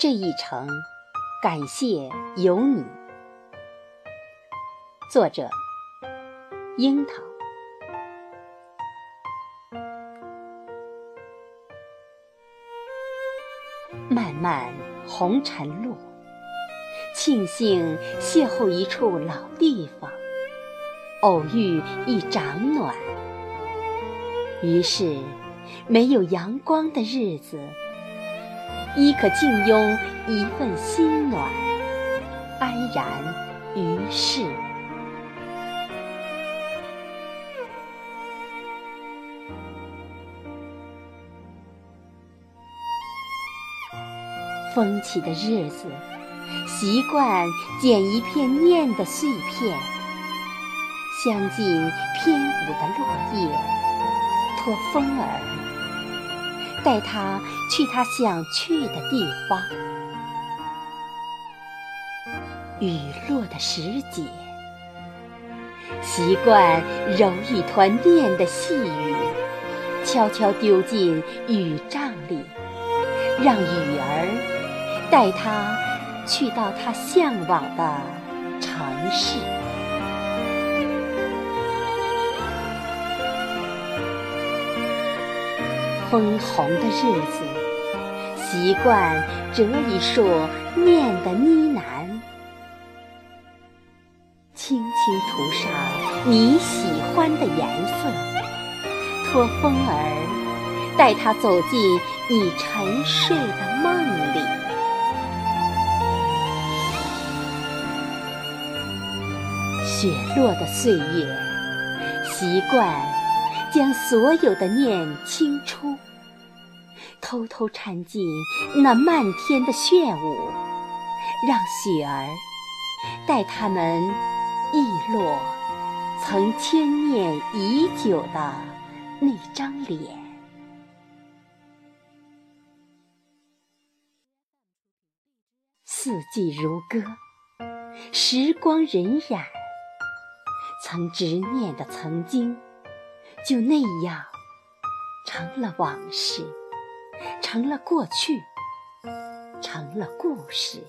这一程，感谢有你。作者：樱桃。漫漫红尘路，庆幸邂逅一处老地方，偶遇一长暖。于是，没有阳光的日子。亦可静拥一份心暖，安然于世。风起的日子，习惯捡一片念的碎片，镶进翩舞的落叶，托风儿。带他去他想去的地方。雨落的时节，习惯揉一团念的细雨，悄悄丢进雨帐里，让雨儿带他去到他向往的城市。枫红的日子，习惯折一束念的呢喃，轻轻涂上你喜欢的颜色，托风儿带它走进你沉睡的梦里。雪落的岁月，习惯。将所有的念清出，偷偷掺进那漫天的炫舞，让雪儿带他们忆落曾牵念已久的那张脸。四季如歌，时光荏苒，曾执念的曾经。就那样，成了往事，成了过去，成了故事，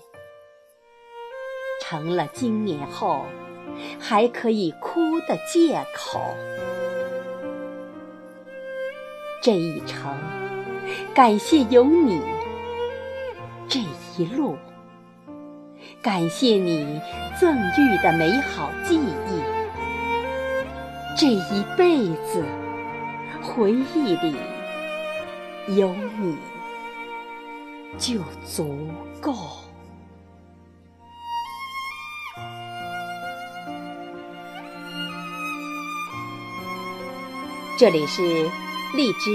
成了经年后还可以哭的借口。这一程，感谢有你；这一路，感谢你赠予的美好记忆。这一辈子，回忆里有你就足够。这里是荔枝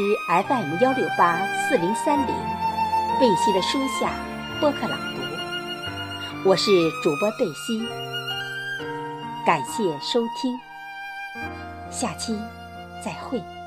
FM 幺六八四零三零，贝西的书下播客朗读，我是主播贝西，感谢收听。下期再会。